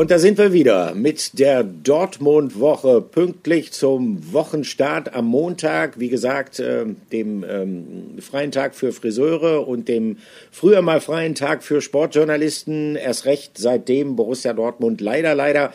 Und da sind wir wieder mit der Dortmund-Woche pünktlich zum Wochenstart am Montag. Wie gesagt, äh, dem ähm, freien Tag für Friseure und dem früher mal freien Tag für Sportjournalisten. Erst recht seitdem Borussia Dortmund leider, leider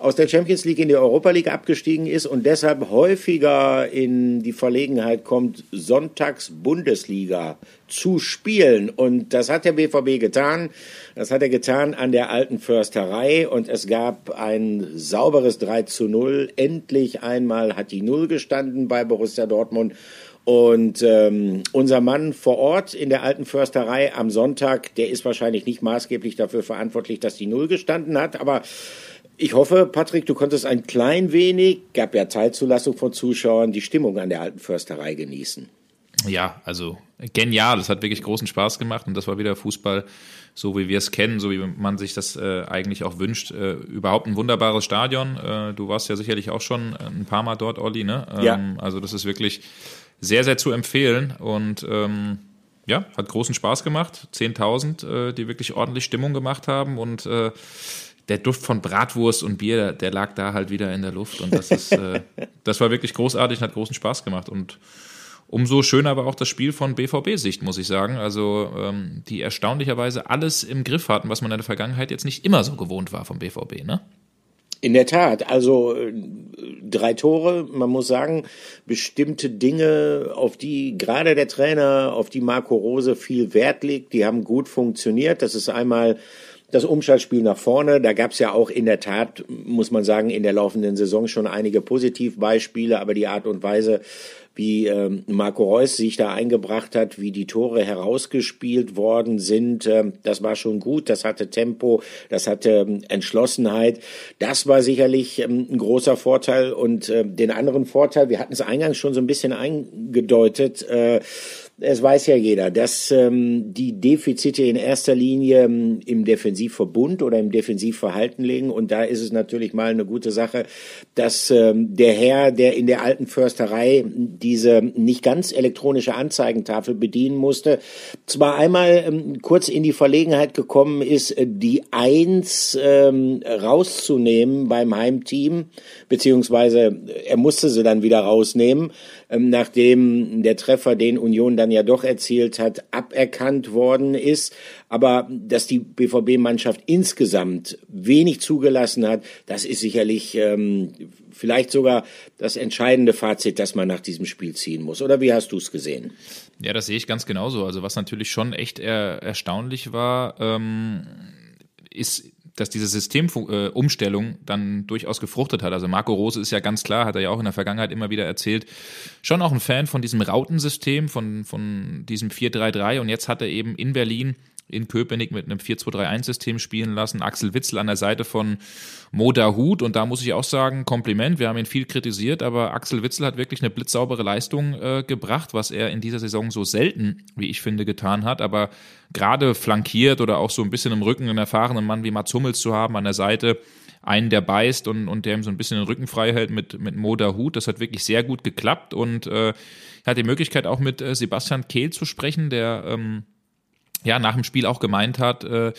aus der Champions League in die Europa League abgestiegen ist und deshalb häufiger in die Verlegenheit kommt, Sonntags Bundesliga zu spielen. Und das hat der BVB getan. Das hat er getan an der alten Försterei und es gab ein sauberes 3 zu 0. Endlich einmal hat die Null gestanden bei Borussia Dortmund. Und ähm, unser Mann vor Ort in der alten Försterei am Sonntag, der ist wahrscheinlich nicht maßgeblich dafür verantwortlich, dass die Null gestanden hat, aber ich hoffe, Patrick, du konntest ein klein wenig, gab ja Teilzulassung von Zuschauern, die Stimmung an der alten Försterei genießen. Ja, also genial. Es hat wirklich großen Spaß gemacht und das war wieder Fußball, so wie wir es kennen, so wie man sich das äh, eigentlich auch wünscht. Äh, überhaupt ein wunderbares Stadion. Äh, du warst ja sicherlich auch schon ein paar Mal dort, Olli. Ne? Ähm, ja. Also das ist wirklich sehr, sehr zu empfehlen und ähm, ja, hat großen Spaß gemacht. 10.000, äh, die wirklich ordentlich Stimmung gemacht haben und äh, der Duft von Bratwurst und Bier, der lag da halt wieder in der Luft. Und das ist, äh, das war wirklich großartig und hat großen Spaß gemacht. Und umso schöner war auch das Spiel von BVB-Sicht, muss ich sagen. Also ähm, die erstaunlicherweise alles im Griff hatten, was man in der Vergangenheit jetzt nicht immer so gewohnt war vom BVB, ne? In der Tat, also äh, drei Tore, man muss sagen, bestimmte Dinge, auf die gerade der Trainer, auf die Marco Rose viel Wert legt, die haben gut funktioniert. Das ist einmal das Umschaltspiel nach vorne. Da gab es ja auch in der Tat, muss man sagen, in der laufenden Saison schon einige Positivbeispiele, aber die Art und Weise, wie ähm, Marco Reus sich da eingebracht hat, wie die Tore herausgespielt worden sind. Ähm, das war schon gut, das hatte Tempo, das hatte ähm, Entschlossenheit. Das war sicherlich ähm, ein großer Vorteil. Und äh, den anderen Vorteil, wir hatten es eingangs schon so ein bisschen eingedeutet, äh, es weiß ja jeder, dass ähm, die Defizite in erster Linie ähm, im Defensivverbund oder im Defensivverhalten liegen. Und da ist es natürlich mal eine gute Sache, dass ähm, der Herr, der in der alten Försterei diese nicht ganz elektronische Anzeigentafel bedienen musste, zwar einmal ähm, kurz in die Verlegenheit gekommen ist, äh, die Eins ähm, rauszunehmen beim Heimteam, beziehungsweise er musste sie dann wieder rausnehmen, ähm, nachdem der Treffer, den Union dann ja doch erzielt hat, aberkannt worden ist. Aber dass die BVB-Mannschaft insgesamt wenig zugelassen hat, das ist sicherlich ähm, vielleicht sogar das entscheidende Fazit, das man nach diesem Spiel ziehen muss. Oder wie hast du es gesehen? Ja, das sehe ich ganz genauso. Also was natürlich schon echt er, erstaunlich war, ähm, ist dass diese Systemumstellung dann durchaus gefruchtet hat. Also Marco Rose ist ja ganz klar, hat er ja auch in der Vergangenheit immer wieder erzählt, schon auch ein Fan von diesem Rautensystem, von, von diesem 4-3-3 und jetzt hat er eben in Berlin in Köpenick mit einem 4-2-3-1-System spielen lassen. Axel Witzel an der Seite von Moda Hut. Und da muss ich auch sagen, Kompliment. Wir haben ihn viel kritisiert, aber Axel Witzel hat wirklich eine blitzsaubere Leistung äh, gebracht, was er in dieser Saison so selten, wie ich finde, getan hat. Aber gerade flankiert oder auch so ein bisschen im Rücken einen erfahrenen Mann wie Mats Hummels zu haben an der Seite, einen, der beißt und, und der ihm so ein bisschen den Rücken frei hält mit, mit Moda Hut. Das hat wirklich sehr gut geklappt und äh, hat die Möglichkeit auch mit äh, Sebastian Kehl zu sprechen, der ähm, ja nach dem Spiel auch gemeint hat, äh,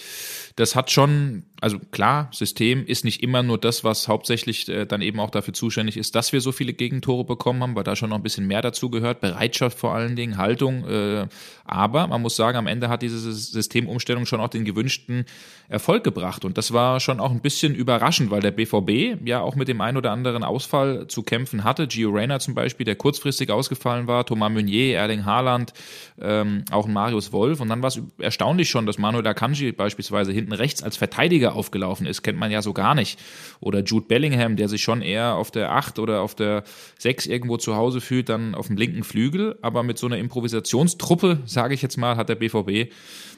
das hat schon, also klar, System ist nicht immer nur das, was hauptsächlich äh, dann eben auch dafür zuständig ist, dass wir so viele Gegentore bekommen haben, weil da schon noch ein bisschen mehr dazu gehört, Bereitschaft vor allen Dingen, Haltung. Äh, aber man muss sagen, am Ende hat diese Systemumstellung schon auch den gewünschten Erfolg gebracht. Und das war schon auch ein bisschen überraschend, weil der BVB ja auch mit dem ein oder anderen Ausfall zu kämpfen hatte. Gio Reyna zum Beispiel, der kurzfristig ausgefallen war, Thomas Meunier, Erling Haaland, ähm, auch Marius Wolf. Und dann war es erstaunlich schon, dass Manuel Akanji beispielsweise hinten rechts als Verteidiger aufgelaufen ist, kennt man ja so gar nicht. Oder Jude Bellingham, der sich schon eher auf der 8 oder auf der 6 irgendwo zu Hause fühlt, dann auf dem linken Flügel. Aber mit so einer Improvisationstruppe, sage ich jetzt mal, hat der BVB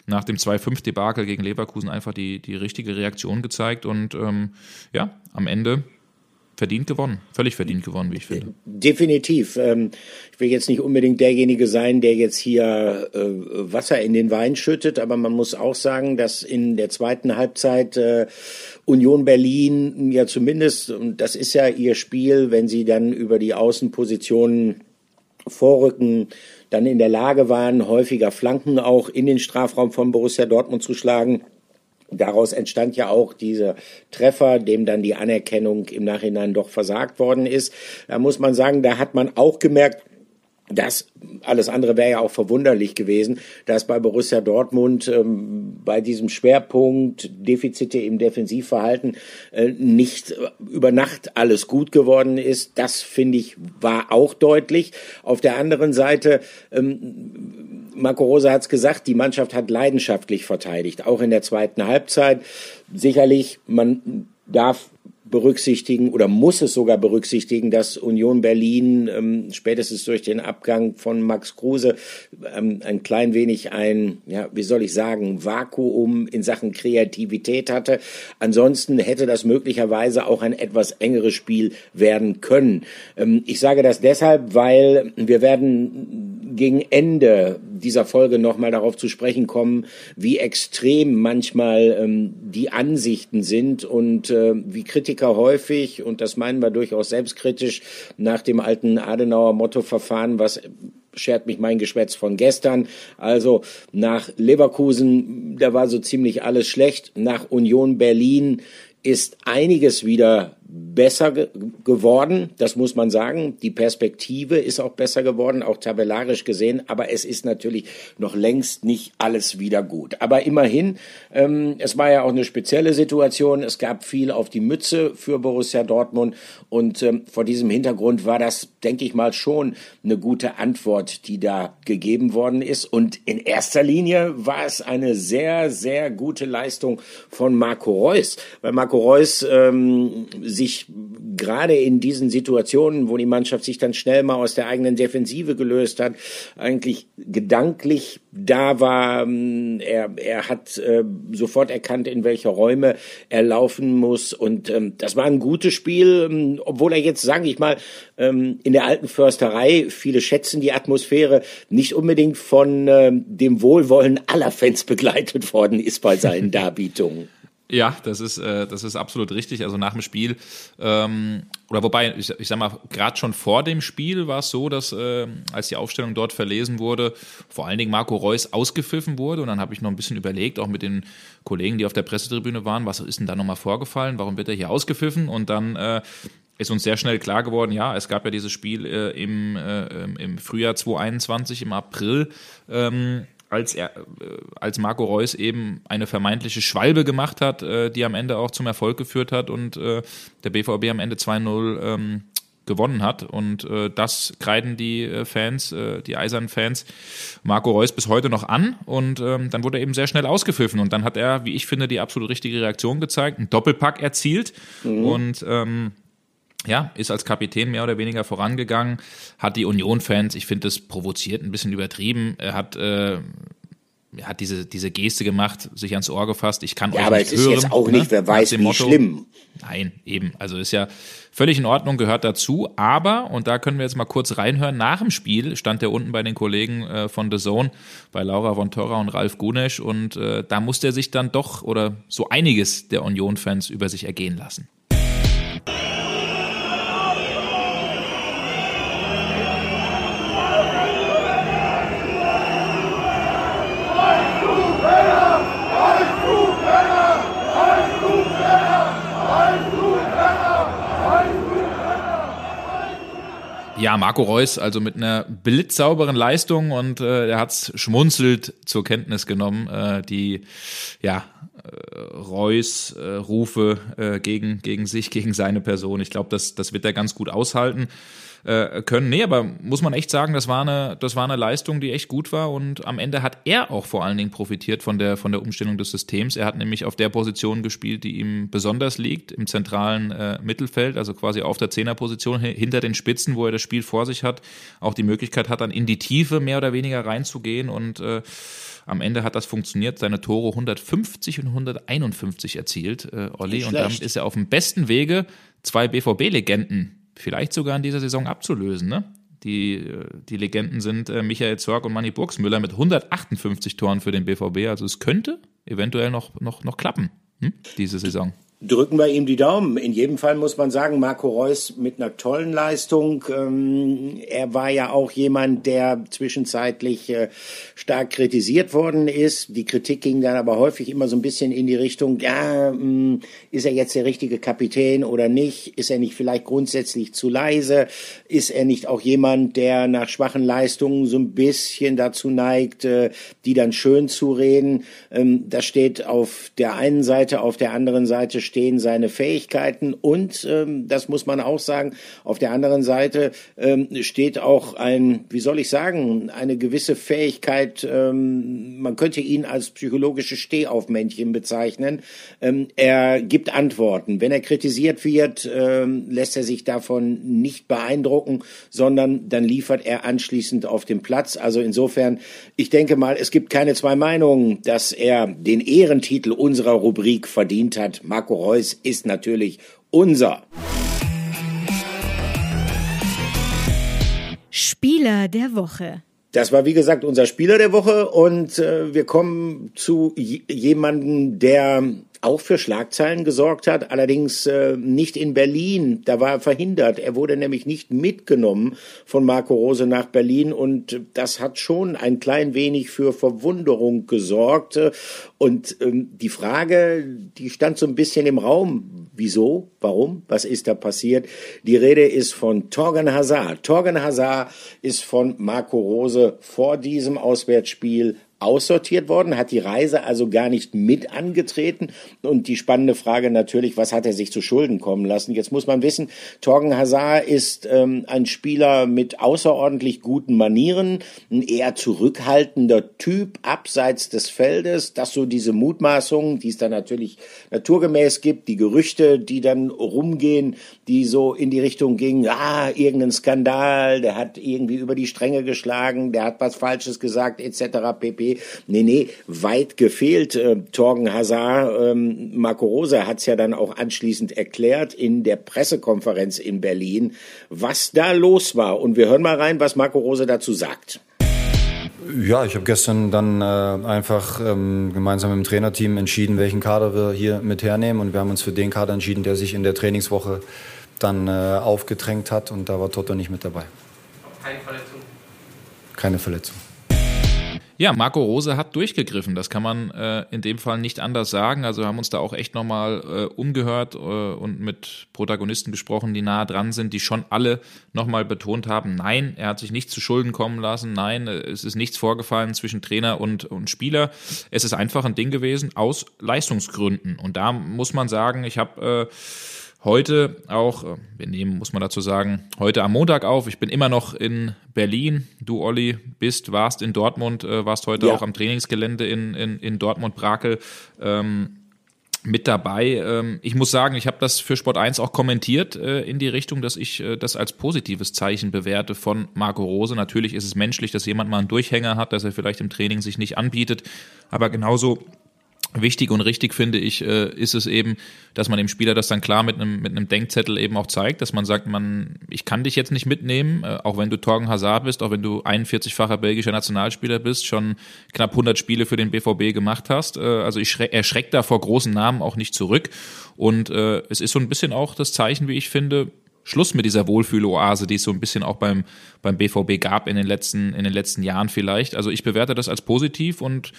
nach dem 2-5-Debakel gegen Leverkusen einfach die, die richtige Reaktion gezeigt. Und ähm, ja, am Ende verdient gewonnen, völlig verdient gewonnen, wie ich finde. Definitiv. Ähm, ich will jetzt nicht unbedingt derjenige sein, der jetzt hier äh, Wasser in den Wein schüttet, aber man muss auch sagen, dass in der zweiten Halbzeit äh, Union Berlin ja zumindest, und das ist ja ihr Spiel, wenn sie dann über die Außenpositionen vorrücken, dann in der Lage waren, häufiger Flanken auch in den Strafraum von Borussia Dortmund zu schlagen Daraus entstand ja auch dieser Treffer, dem dann die Anerkennung im Nachhinein doch versagt worden ist. Da muss man sagen, da hat man auch gemerkt, das alles andere wäre ja auch verwunderlich gewesen, dass bei Borussia Dortmund ähm, bei diesem Schwerpunkt Defizite im Defensivverhalten äh, nicht über Nacht alles gut geworden ist. Das finde ich war auch deutlich. Auf der anderen Seite ähm, Marco Rosa hat es gesagt, die Mannschaft hat leidenschaftlich verteidigt, auch in der zweiten Halbzeit. Sicherlich, man darf berücksichtigen oder muss es sogar berücksichtigen, dass Union Berlin ähm, spätestens durch den Abgang von Max Kruse ähm, ein klein wenig ein, ja, wie soll ich sagen, Vakuum in Sachen Kreativität hatte. Ansonsten hätte das möglicherweise auch ein etwas engeres Spiel werden können. Ähm, ich sage das deshalb, weil wir werden gegen Ende dieser Folge nochmal darauf zu sprechen kommen, wie extrem manchmal ähm, die Ansichten sind und äh, wie Kritiker häufig, und das meinen wir durchaus selbstkritisch, nach dem alten Adenauer Motto verfahren, was schert mich mein Geschwätz von gestern. Also nach Leverkusen, da war so ziemlich alles schlecht. Nach Union Berlin ist einiges wieder besser ge geworden, das muss man sagen. Die Perspektive ist auch besser geworden, auch tabellarisch gesehen, aber es ist natürlich noch längst nicht alles wieder gut. Aber immerhin, ähm, es war ja auch eine spezielle Situation. Es gab viel auf die Mütze für Borussia Dortmund und ähm, vor diesem Hintergrund war das, denke ich mal, schon eine gute Antwort, die da gegeben worden ist. Und in erster Linie war es eine sehr, sehr gute Leistung von Marco Reus, weil Marco Reus ähm, sich gerade in diesen Situationen, wo die Mannschaft sich dann schnell mal aus der eigenen Defensive gelöst hat, eigentlich gedanklich da war. Er, er hat äh, sofort erkannt, in welche Räume er laufen muss. Und ähm, das war ein gutes Spiel, ähm, obwohl er jetzt, sage ich mal, ähm, in der alten Försterei, viele schätzen die Atmosphäre, nicht unbedingt von ähm, dem Wohlwollen aller Fans begleitet worden ist bei seinen Darbietungen. Ja, das ist, äh, das ist absolut richtig. Also nach dem Spiel, ähm, oder wobei, ich, ich sag mal, gerade schon vor dem Spiel war es so, dass äh, als die Aufstellung dort verlesen wurde, vor allen Dingen Marco Reus ausgepfiffen wurde. Und dann habe ich noch ein bisschen überlegt, auch mit den Kollegen, die auf der Pressetribüne waren, was ist denn da nochmal vorgefallen? Warum wird er hier ausgepfiffen? Und dann äh, ist uns sehr schnell klar geworden, ja, es gab ja dieses Spiel äh, im, äh, im Frühjahr 2021, im April. Ähm, als er, äh, als Marco Reus eben eine vermeintliche Schwalbe gemacht hat, äh, die am Ende auch zum Erfolg geführt hat und äh, der BVB am Ende 2-0 ähm, gewonnen hat. Und äh, das kreiden die äh, Fans, äh, die eisernen Fans, Marco Reus bis heute noch an. Und ähm, dann wurde er eben sehr schnell ausgepfiffen. Und dann hat er, wie ich finde, die absolut richtige Reaktion gezeigt, einen Doppelpack erzielt. Mhm. Und ähm, ja, ist als Kapitän mehr oder weniger vorangegangen, hat die Union-Fans, ich finde das provoziert, ein bisschen übertrieben. Er hat, äh, er hat diese, diese Geste gemacht, sich ans Ohr gefasst, ich kann ja, euch aber nicht es hören. ist jetzt auch ne? nicht, wer weiß, wie Motto. schlimm. Nein, eben. Also ist ja völlig in Ordnung, gehört dazu. Aber, und da können wir jetzt mal kurz reinhören, nach dem Spiel stand er unten bei den Kollegen äh, von The Zone, bei Laura von Torra und Ralf Gunesch. Und äh, da musste er sich dann doch oder so einiges der Union-Fans über sich ergehen lassen. Ja, Marco Reus, also mit einer blitzsauberen Leistung und äh, er hat's schmunzelt zur Kenntnis genommen, äh, die ja äh, Reus äh, Rufe äh, gegen gegen sich, gegen seine Person. Ich glaube, das das wird er ganz gut aushalten äh, können. Nee, aber muss man echt sagen, das war eine, das war eine Leistung, die echt gut war und am Ende hat er auch vor allen Dingen profitiert von der, von der Umstellung des Systems. Er hat nämlich auf der Position gespielt, die ihm besonders liegt, im zentralen äh, Mittelfeld, also quasi auf der Zehnerposition hinter den Spitzen, wo er das Spiel vor sich hat, auch die Möglichkeit hat, dann in die Tiefe mehr oder weniger reinzugehen und äh, am Ende hat das funktioniert, seine Tore 150 und 151 erzielt, äh, Olli. Und damit ist er auf dem besten Wege, zwei BVB-Legenden vielleicht sogar in dieser Saison abzulösen. Ne? Die, äh, die Legenden sind äh, Michael Zorg und Manny Burgsmüller mit 158 Toren für den BVB. Also es könnte eventuell noch, noch, noch klappen, hm? diese Saison. Drücken wir ihm die Daumen. In jedem Fall muss man sagen, Marco Reus mit einer tollen Leistung. Ähm, er war ja auch jemand, der zwischenzeitlich äh, stark kritisiert worden ist. Die Kritik ging dann aber häufig immer so ein bisschen in die Richtung, ja, mh, hm, ist er jetzt der richtige Kapitän oder nicht? Ist er nicht vielleicht grundsätzlich zu leise? Ist er nicht auch jemand, der nach schwachen Leistungen so ein bisschen dazu neigt, äh, die dann schön zu reden? Ähm, das steht auf der einen Seite, auf der anderen Seite stehen seine Fähigkeiten und, ähm, das muss man auch sagen, auf der anderen Seite ähm, steht auch ein, wie soll ich sagen, eine gewisse Fähigkeit, ähm, man könnte ihn als psychologische Stehaufmännchen bezeichnen. Ähm, er gibt Antworten. Wenn er kritisiert wird, ähm, lässt er sich davon nicht beeindrucken, sondern dann liefert er anschließend auf dem Platz. Also insofern, ich denke mal, es gibt keine zwei Meinungen, dass er den Ehrentitel unserer Rubrik verdient hat. Marco Reus ist natürlich unser. Spieler der Woche. Das war wie gesagt unser Spieler der Woche und äh, wir kommen zu jemanden, der auch für Schlagzeilen gesorgt hat, allerdings äh, nicht in Berlin. Da war er verhindert. Er wurde nämlich nicht mitgenommen von Marco Rose nach Berlin und das hat schon ein klein wenig für Verwunderung gesorgt. Und ähm, die Frage, die stand so ein bisschen im Raum. Wieso? Warum? Was ist da passiert? Die Rede ist von Torgen Hazard. Torgen Hazard ist von Marco Rose vor diesem Auswärtsspiel aussortiert worden, hat die Reise also gar nicht mit angetreten. Und die spannende Frage natürlich, was hat er sich zu Schulden kommen lassen? Jetzt muss man wissen, Torgen Hazard ist ähm, ein Spieler mit außerordentlich guten Manieren, ein eher zurückhaltender Typ abseits des Feldes, dass so diese Mutmaßungen, die es da natürlich naturgemäß gibt, die Gerüchte, die dann rumgehen, die so in die Richtung gingen, ah, irgendein Skandal, der hat irgendwie über die Stränge geschlagen, der hat was Falsches gesagt, etc. pp. Nee, nee, weit gefehlt. Äh, Torgen Hazard, ähm, Marco Rosa hat es ja dann auch anschließend erklärt in der Pressekonferenz in Berlin, was da los war. Und wir hören mal rein, was Marco Rose dazu sagt. Ja, ich habe gestern dann äh, einfach ähm, gemeinsam mit dem Trainerteam entschieden, welchen Kader wir hier mit hernehmen. Und wir haben uns für den Kader entschieden, der sich in der Trainingswoche dann äh, aufgedrängt hat. Und da war Toto nicht mit dabei. Keine Verletzung? Keine Verletzung. Ja, Marco Rose hat durchgegriffen. Das kann man äh, in dem Fall nicht anders sagen. Also haben uns da auch echt nochmal äh, umgehört äh, und mit Protagonisten gesprochen, die nah dran sind, die schon alle nochmal betont haben, nein, er hat sich nicht zu Schulden kommen lassen, nein, es ist nichts vorgefallen zwischen Trainer und, und Spieler. Es ist einfach ein Ding gewesen aus Leistungsgründen. Und da muss man sagen, ich habe äh, heute auch, äh, wir nehmen, muss man dazu sagen, heute am Montag auf. Ich bin immer noch in Berlin. Du, Olli, bist, warst in Dortmund, äh, warst heute ja. auch am Trainingsgelände in, in, in Dortmund-Brakel. Ähm, mit dabei. Ähm, ich muss sagen, ich habe das für Sport 1 auch kommentiert äh, in die Richtung, dass ich das als positives Zeichen bewerte von Marco Rose. Natürlich ist es menschlich, dass jemand mal einen Durchhänger hat, dass er vielleicht im Training sich nicht anbietet, aber genauso Wichtig und richtig finde ich, äh, ist es eben, dass man dem Spieler das dann klar mit einem, mit einem Denkzettel eben auch zeigt, dass man sagt, man, ich kann dich jetzt nicht mitnehmen, äh, auch wenn du Torgen Hazard bist, auch wenn du 41-facher belgischer Nationalspieler bist, schon knapp 100 Spiele für den BVB gemacht hast. Äh, also ich schreck, er schreckt da vor großen Namen auch nicht zurück. Und äh, es ist so ein bisschen auch das Zeichen, wie ich finde, Schluss mit dieser Wohlfühloase, die es so ein bisschen auch beim, beim BVB gab in den letzten, in den letzten Jahren vielleicht. Also ich bewerte das als positiv und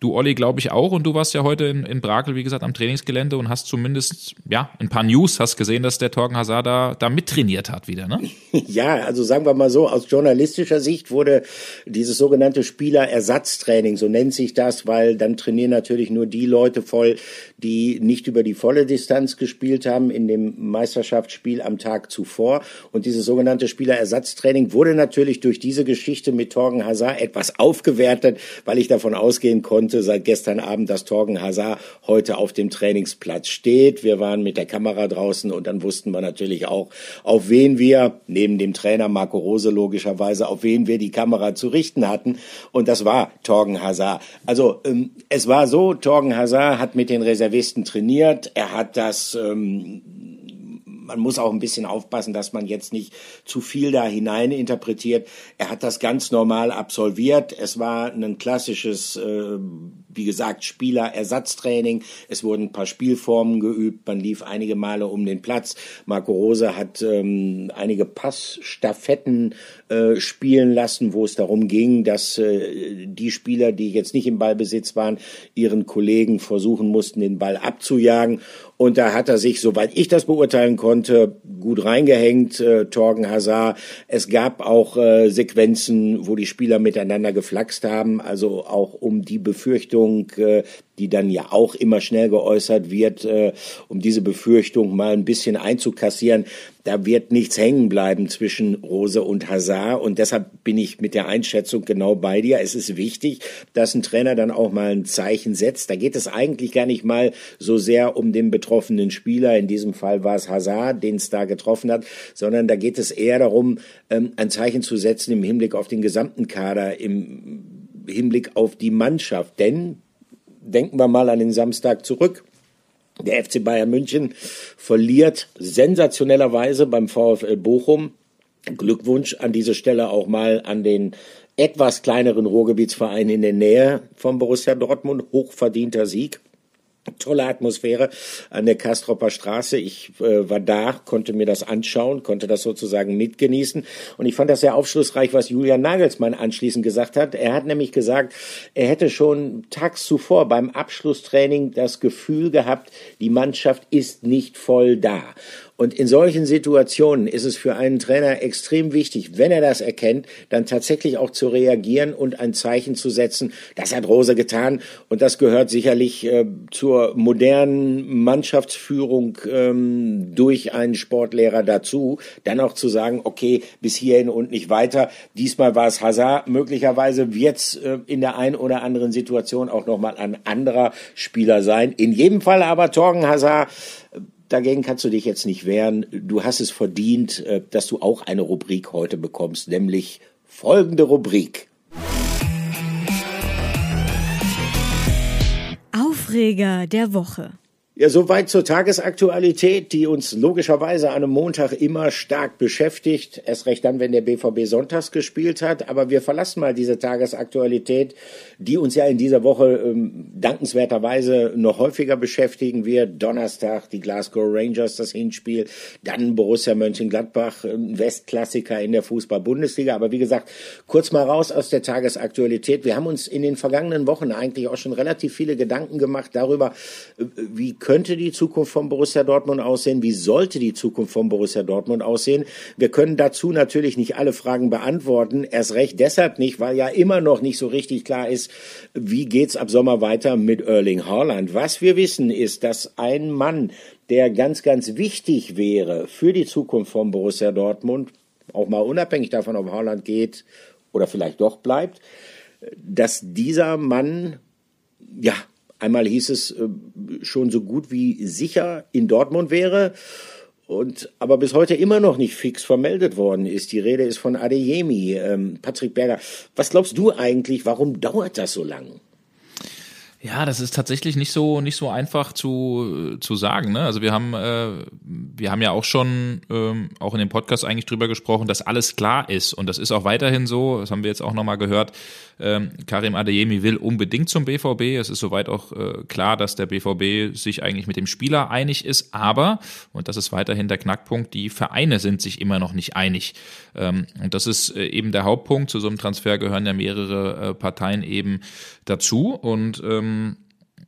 Du, Olli, glaube ich auch. Und du warst ja heute in, in Brakel, wie gesagt, am Trainingsgelände und hast zumindest ja ein paar News, hast gesehen, dass der Torgen Hazard da, da mittrainiert hat wieder, ne? Ja, also sagen wir mal so, aus journalistischer Sicht wurde dieses sogenannte Spielerersatztraining, so nennt sich das, weil dann trainieren natürlich nur die Leute voll, die nicht über die volle Distanz gespielt haben in dem Meisterschaftsspiel am Tag zuvor. Und dieses sogenannte Spielerersatztraining wurde natürlich durch diese Geschichte mit Torgen Hazard etwas aufgewertet, weil ich davon ausgehen konnte, konnte seit gestern Abend, dass Torgen Hazard heute auf dem Trainingsplatz steht. Wir waren mit der Kamera draußen und dann wussten wir natürlich auch, auf wen wir, neben dem Trainer Marco Rose logischerweise, auf wen wir die Kamera zu richten hatten. Und das war Torgen Hazard. Also ähm, es war so, Torgen Hazard hat mit den Reservisten trainiert. Er hat das ähm, man muss auch ein bisschen aufpassen, dass man jetzt nicht zu viel da hinein interpretiert. Er hat das ganz normal absolviert. Es war ein klassisches, äh, wie gesagt, Spielerersatztraining. Es wurden ein paar Spielformen geübt. Man lief einige Male um den Platz. Marco Rose hat ähm, einige Passstaffetten äh, spielen lassen, wo es darum ging, dass äh, die Spieler, die jetzt nicht im Ballbesitz waren, ihren Kollegen versuchen mussten, den Ball abzujagen. Und da hat er sich, soweit ich das beurteilen konnte, gut reingehängt, äh, Torgen Hazard. Es gab auch äh, Sequenzen, wo die Spieler miteinander geflaxt haben, also auch um die Befürchtung, äh, die dann ja auch immer schnell geäußert wird, äh, um diese Befürchtung mal ein bisschen einzukassieren. Da wird nichts hängen bleiben zwischen Rose und Hazard. Und deshalb bin ich mit der Einschätzung genau bei dir. Es ist wichtig, dass ein Trainer dann auch mal ein Zeichen setzt. Da geht es eigentlich gar nicht mal so sehr um den betroffenen Spieler. In diesem Fall war es Hazard, den es da getroffen hat, sondern da geht es eher darum, ähm, ein Zeichen zu setzen im Hinblick auf den gesamten Kader, im Hinblick auf die Mannschaft. Denn denken wir mal an den Samstag zurück. Der FC Bayern München verliert sensationellerweise beim VfL Bochum. Glückwunsch an dieser Stelle auch mal an den etwas kleineren Ruhrgebietsverein in der Nähe von Borussia Dortmund. Hochverdienter Sieg tolle Atmosphäre an der Kastropper Straße. Ich äh, war da, konnte mir das anschauen, konnte das sozusagen mitgenießen. Und ich fand das sehr aufschlussreich, was Julian Nagelsmann anschließend gesagt hat. Er hat nämlich gesagt, er hätte schon tags zuvor beim Abschlusstraining das Gefühl gehabt, die Mannschaft ist nicht voll da. Und in solchen Situationen ist es für einen Trainer extrem wichtig, wenn er das erkennt, dann tatsächlich auch zu reagieren und ein Zeichen zu setzen. Das hat Rose getan und das gehört sicherlich äh, zur modernen Mannschaftsführung ähm, durch einen Sportlehrer dazu. Dann auch zu sagen, okay, bis hierhin und nicht weiter. Diesmal war es Hazard. Möglicherweise wird es äh, in der einen oder anderen Situation auch nochmal ein anderer Spieler sein. In jedem Fall aber Torgen Hazard Dagegen kannst du dich jetzt nicht wehren. Du hast es verdient, äh, dass du auch eine Rubrik heute bekommst, nämlich folgende Rubrik. Aufreger der Woche. Ja, soweit zur Tagesaktualität, die uns logischerweise an einem Montag immer stark beschäftigt. Erst recht dann, wenn der BVB sonntags gespielt hat. Aber wir verlassen mal diese Tagesaktualität, die uns ja in dieser Woche ähm, dankenswerterweise noch häufiger beschäftigen wird. Donnerstag die Glasgow Rangers, das Hinspiel. Dann Borussia Mönchengladbach, Westklassiker in der Fußball-Bundesliga. Aber wie gesagt, kurz mal raus aus der Tagesaktualität. Wir haben uns in den vergangenen Wochen eigentlich auch schon relativ viele Gedanken gemacht darüber, äh, wie könnte die Zukunft von Borussia Dortmund aussehen? Wie sollte die Zukunft von Borussia Dortmund aussehen? Wir können dazu natürlich nicht alle Fragen beantworten. Erst recht deshalb nicht, weil ja immer noch nicht so richtig klar ist, wie geht's ab Sommer weiter mit Erling Haaland. Was wir wissen ist, dass ein Mann, der ganz, ganz wichtig wäre für die Zukunft von Borussia Dortmund, auch mal unabhängig davon, ob Haaland geht oder vielleicht doch bleibt, dass dieser Mann ja Einmal hieß es äh, schon so gut wie sicher in Dortmund wäre und aber bis heute immer noch nicht fix vermeldet worden ist. Die Rede ist von Adeyemi, ähm, Patrick Berger. Was glaubst du eigentlich, warum dauert das so lang? Ja, das ist tatsächlich nicht so nicht so einfach zu zu sagen. Ne? Also wir haben äh, wir haben ja auch schon ähm, auch in dem Podcast eigentlich drüber gesprochen, dass alles klar ist und das ist auch weiterhin so. Das haben wir jetzt auch nochmal gehört. Ähm, Karim Adeyemi will unbedingt zum BVB. Es ist soweit auch äh, klar, dass der BVB sich eigentlich mit dem Spieler einig ist. Aber, und das ist weiterhin der Knackpunkt, die Vereine sind sich immer noch nicht einig. Ähm, und das ist äh, eben der Hauptpunkt. Zu so einem Transfer gehören ja mehrere äh, Parteien eben dazu. Und ähm,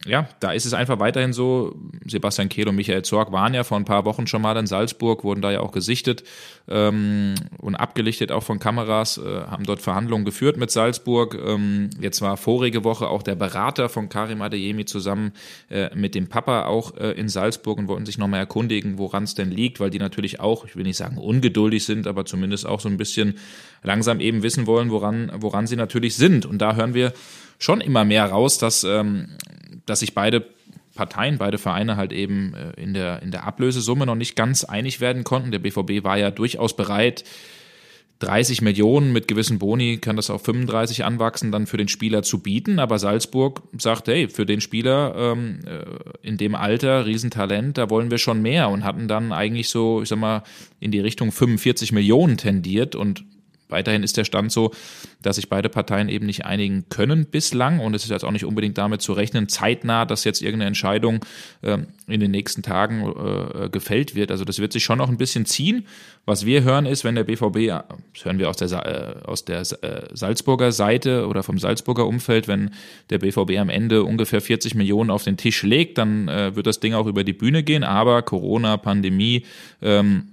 ja, da ist es einfach weiterhin so. Sebastian Kehl und Michael Zorg waren ja vor ein paar Wochen schon mal in Salzburg, wurden da ja auch gesichtet ähm, und abgelichtet auch von Kameras, äh, haben dort Verhandlungen geführt mit Salzburg. Ähm, jetzt war vorige Woche auch der Berater von Karim Adeyemi zusammen äh, mit dem Papa auch äh, in Salzburg und wollten sich nochmal erkundigen, woran es denn liegt, weil die natürlich auch, ich will nicht sagen ungeduldig sind, aber zumindest auch so ein bisschen langsam eben wissen wollen, woran, woran sie natürlich sind. Und da hören wir schon immer mehr raus, dass ähm, dass sich beide Parteien, beide Vereine halt eben äh, in der, in der Ablösesumme noch nicht ganz einig werden konnten. Der BVB war ja durchaus bereit, 30 Millionen mit gewissen Boni kann das auf 35 anwachsen, dann für den Spieler zu bieten. Aber Salzburg sagt, hey, für den Spieler ähm, äh, in dem Alter, Riesentalent, da wollen wir schon mehr und hatten dann eigentlich so, ich sag mal, in die Richtung 45 Millionen tendiert und weiterhin ist der Stand so, dass sich beide Parteien eben nicht einigen können bislang und es ist jetzt auch nicht unbedingt damit zu rechnen, zeitnah, dass jetzt irgendeine Entscheidung äh, in den nächsten Tagen äh, gefällt wird. Also das wird sich schon noch ein bisschen ziehen. Was wir hören ist, wenn der BVB, das hören wir aus der, äh, aus der äh, Salzburger Seite oder vom Salzburger Umfeld, wenn der BVB am Ende ungefähr 40 Millionen auf den Tisch legt, dann äh, wird das Ding auch über die Bühne gehen. Aber Corona, Pandemie, ähm,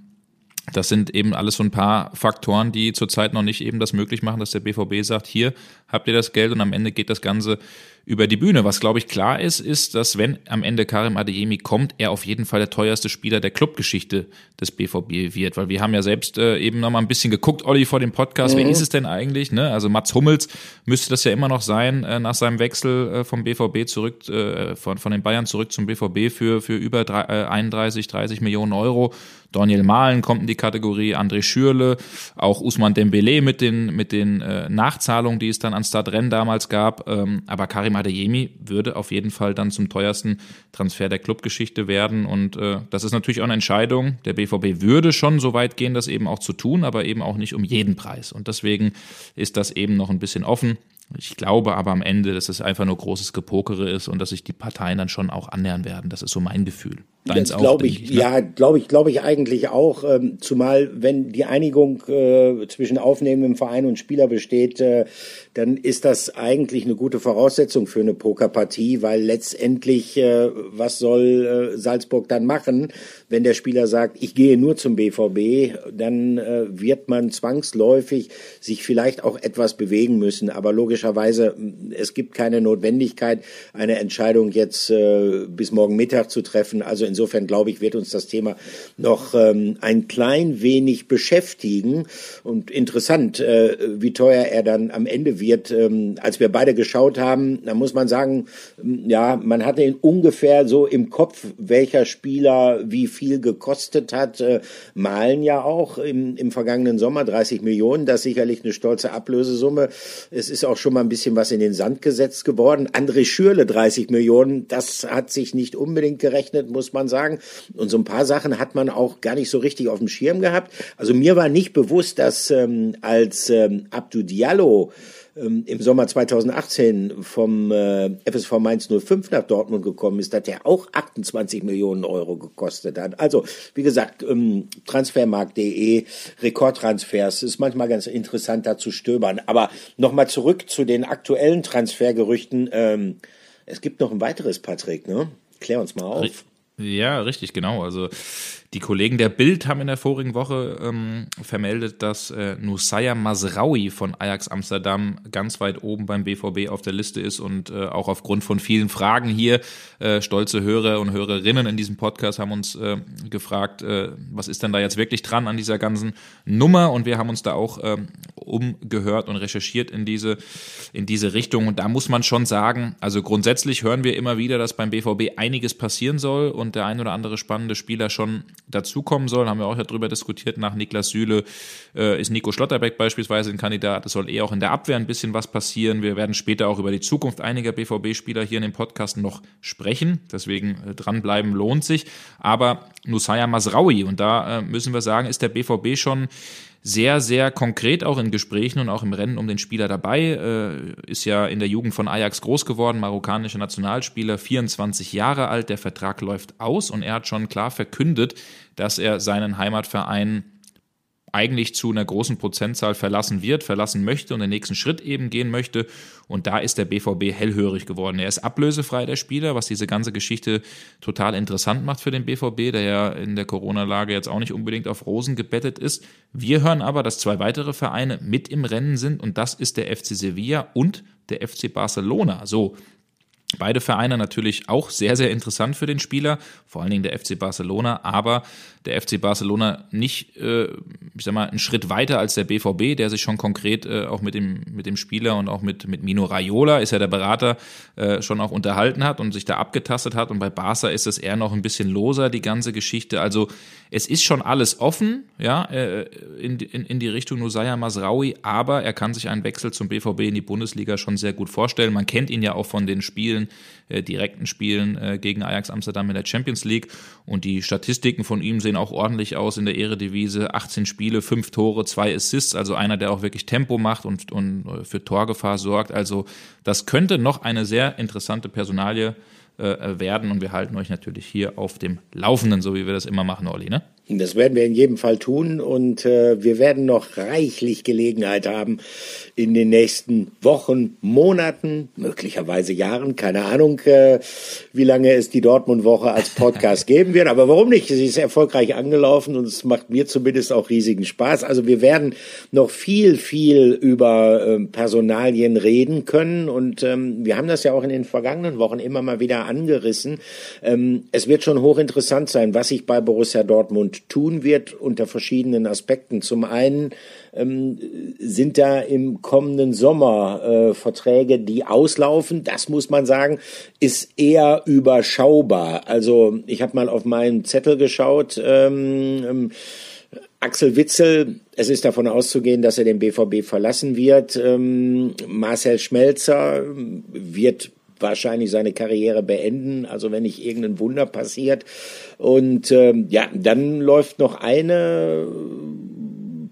das sind eben alles so ein paar Faktoren, die zurzeit noch nicht eben das möglich machen, dass der BVB sagt, hier habt ihr das Geld und am Ende geht das Ganze über die Bühne. Was, glaube ich, klar ist, ist, dass wenn am Ende Karim Adeyemi kommt, er auf jeden Fall der teuerste Spieler der Clubgeschichte des BVB wird. Weil wir haben ja selbst äh, eben noch mal ein bisschen geguckt, Olli, vor dem Podcast, mhm. wer ist es denn eigentlich? Ne? Also Mats Hummels müsste das ja immer noch sein, äh, nach seinem Wechsel äh, vom BVB zurück, äh, von, von den Bayern zurück zum BVB für, für über drei, äh, 31, 30 Millionen Euro. Daniel Mahlen kommt in die Kategorie, André Schürle, auch Usman Dembele mit den, mit den äh, Nachzahlungen, die es dann an Stadrennen damals gab. Ähm, aber Karim Adeyemi würde auf jeden Fall dann zum teuersten Transfer der Clubgeschichte werden. Und äh, das ist natürlich auch eine Entscheidung. Der BVB würde schon so weit gehen, das eben auch zu tun, aber eben auch nicht um jeden Preis. Und deswegen ist das eben noch ein bisschen offen. Ich glaube aber am Ende, dass es einfach nur großes Gepokere ist und dass sich die Parteien dann schon auch annähern werden. Das ist so mein Gefühl. Deins auch, glaube ich, ich ne? ja, glaube ich, glaube ich eigentlich auch. Ähm, zumal wenn die Einigung äh, zwischen aufnehmendem Verein und Spieler besteht, äh, dann ist das eigentlich eine gute Voraussetzung für eine Pokerpartie, weil letztendlich, äh, was soll äh, Salzburg dann machen, wenn der Spieler sagt, ich gehe nur zum BVB, dann äh, wird man zwangsläufig sich vielleicht auch etwas bewegen müssen. Aber logischerweise, es gibt keine Notwendigkeit, eine Entscheidung jetzt äh, bis morgen Mittag zu treffen. Also insofern glaube ich, wird uns das Thema noch ähm, ein klein wenig beschäftigen. Und interessant, äh, wie teuer er dann am Ende wird. Ähm, als wir beide geschaut haben, da muss man sagen, ja, man hatte ihn ungefähr so im Kopf, welcher Spieler wie viel gekostet hat. Äh, Malen ja auch im, im vergangenen Sommer 30 Millionen, das ist sicherlich eine stolze Ablösesumme. Es ist auch schon mal ein bisschen was in den Sand gesetzt geworden. André Schürle 30 Millionen, das hat sich nicht unbedingt gerechnet, muss man sagen. Und so ein paar Sachen hat man auch gar nicht so richtig auf dem Schirm gehabt. Also mir war nicht bewusst, dass ähm, als ähm, Abdu Diallo ähm, im Sommer 2018 vom äh, FSV Mainz 05 nach Dortmund gekommen ist, dass der auch 28 Millionen Euro gekostet hat. Also, wie gesagt, ähm, transfermarkt.de, Rekordtransfers, ist manchmal ganz interessant da zu stöbern. Aber nochmal zurück zu den aktuellen Transfergerüchten. Ähm, es gibt noch ein weiteres, Patrick, ne? Klär uns mal auf. Ja, richtig, genau. Also die Kollegen der Bild haben in der vorigen Woche ähm, vermeldet, dass äh, Nusaya Masraoui von Ajax Amsterdam ganz weit oben beim BVB auf der Liste ist und äh, auch aufgrund von vielen Fragen hier, äh, stolze Hörer und Hörerinnen in diesem Podcast haben uns äh, gefragt, äh, was ist denn da jetzt wirklich dran an dieser ganzen Nummer und wir haben uns da auch äh, umgehört und recherchiert in diese, in diese Richtung und da muss man schon sagen, also grundsätzlich hören wir immer wieder, dass beim BVB einiges passieren soll und der ein oder andere spannende Spieler schon dazukommen soll, haben wir auch darüber diskutiert. Nach Niklas Süle äh, ist Nico Schlotterbeck beispielsweise ein Kandidat. Es soll eher auch in der Abwehr ein bisschen was passieren. Wir werden später auch über die Zukunft einiger BVB-Spieler hier in dem Podcast noch sprechen. Deswegen äh, dranbleiben lohnt sich. Aber Nusaya Masraoui, und da äh, müssen wir sagen, ist der BVB schon sehr, sehr konkret auch in Gesprächen und auch im Rennen um den Spieler dabei. Äh, ist ja in der Jugend von Ajax groß geworden, marokkanischer Nationalspieler, 24 Jahre alt. Der Vertrag läuft aus und er hat schon klar verkündet, dass er seinen Heimatverein eigentlich zu einer großen Prozentzahl verlassen wird, verlassen möchte und den nächsten Schritt eben gehen möchte. Und da ist der BVB hellhörig geworden. Er ist ablösefrei, der Spieler, was diese ganze Geschichte total interessant macht für den BVB, der ja in der Corona-Lage jetzt auch nicht unbedingt auf Rosen gebettet ist. Wir hören aber, dass zwei weitere Vereine mit im Rennen sind und das ist der FC Sevilla und der FC Barcelona. So, Beide Vereine natürlich auch sehr, sehr interessant für den Spieler, vor allen Dingen der FC Barcelona, aber der FC Barcelona nicht, äh, ich sag mal, einen Schritt weiter als der BVB, der sich schon konkret äh, auch mit dem, mit dem Spieler und auch mit, mit Mino Raiola, ist ja der Berater, äh, schon auch unterhalten hat und sich da abgetastet hat. Und bei Barca ist es eher noch ein bisschen loser, die ganze Geschichte. Also es ist schon alles offen, ja, äh, in, in, in die Richtung Nusaya Masraui, aber er kann sich einen Wechsel zum BVB in die Bundesliga schon sehr gut vorstellen. Man kennt ihn ja auch von den Spielen, äh, direkten Spielen äh, gegen Ajax Amsterdam in der Champions League und die Statistiken von ihm sehen auch ordentlich aus in der Eredivise. 18 Spiele Spiele, fünf Tore, zwei Assists, also einer, der auch wirklich Tempo macht und, und für Torgefahr sorgt. Also das könnte noch eine sehr interessante Personalie äh, werden und wir halten euch natürlich hier auf dem Laufenden, so wie wir das immer machen, Olli, ne? Das werden wir in jedem Fall tun und äh, wir werden noch reichlich Gelegenheit haben, in den nächsten Wochen, Monaten, möglicherweise Jahren, keine Ahnung, äh, wie lange es die Dortmund-Woche als Podcast geben wird. Aber warum nicht? Sie ist erfolgreich angelaufen und es macht mir zumindest auch riesigen Spaß. Also wir werden noch viel, viel über ähm, Personalien reden können und ähm, wir haben das ja auch in den vergangenen Wochen immer mal wieder angerissen. Ähm, es wird schon hochinteressant sein, was sich bei Borussia Dortmund tun wird unter verschiedenen Aspekten. Zum einen ähm, sind da im kommenden Sommer äh, Verträge, die auslaufen. Das muss man sagen, ist eher überschaubar. Also ich habe mal auf meinen Zettel geschaut. Ähm, ähm, Axel Witzel, es ist davon auszugehen, dass er den BVB verlassen wird. Ähm, Marcel Schmelzer wird wahrscheinlich seine Karriere beenden, also wenn nicht irgendein Wunder passiert. Und ähm, ja, dann läuft noch eine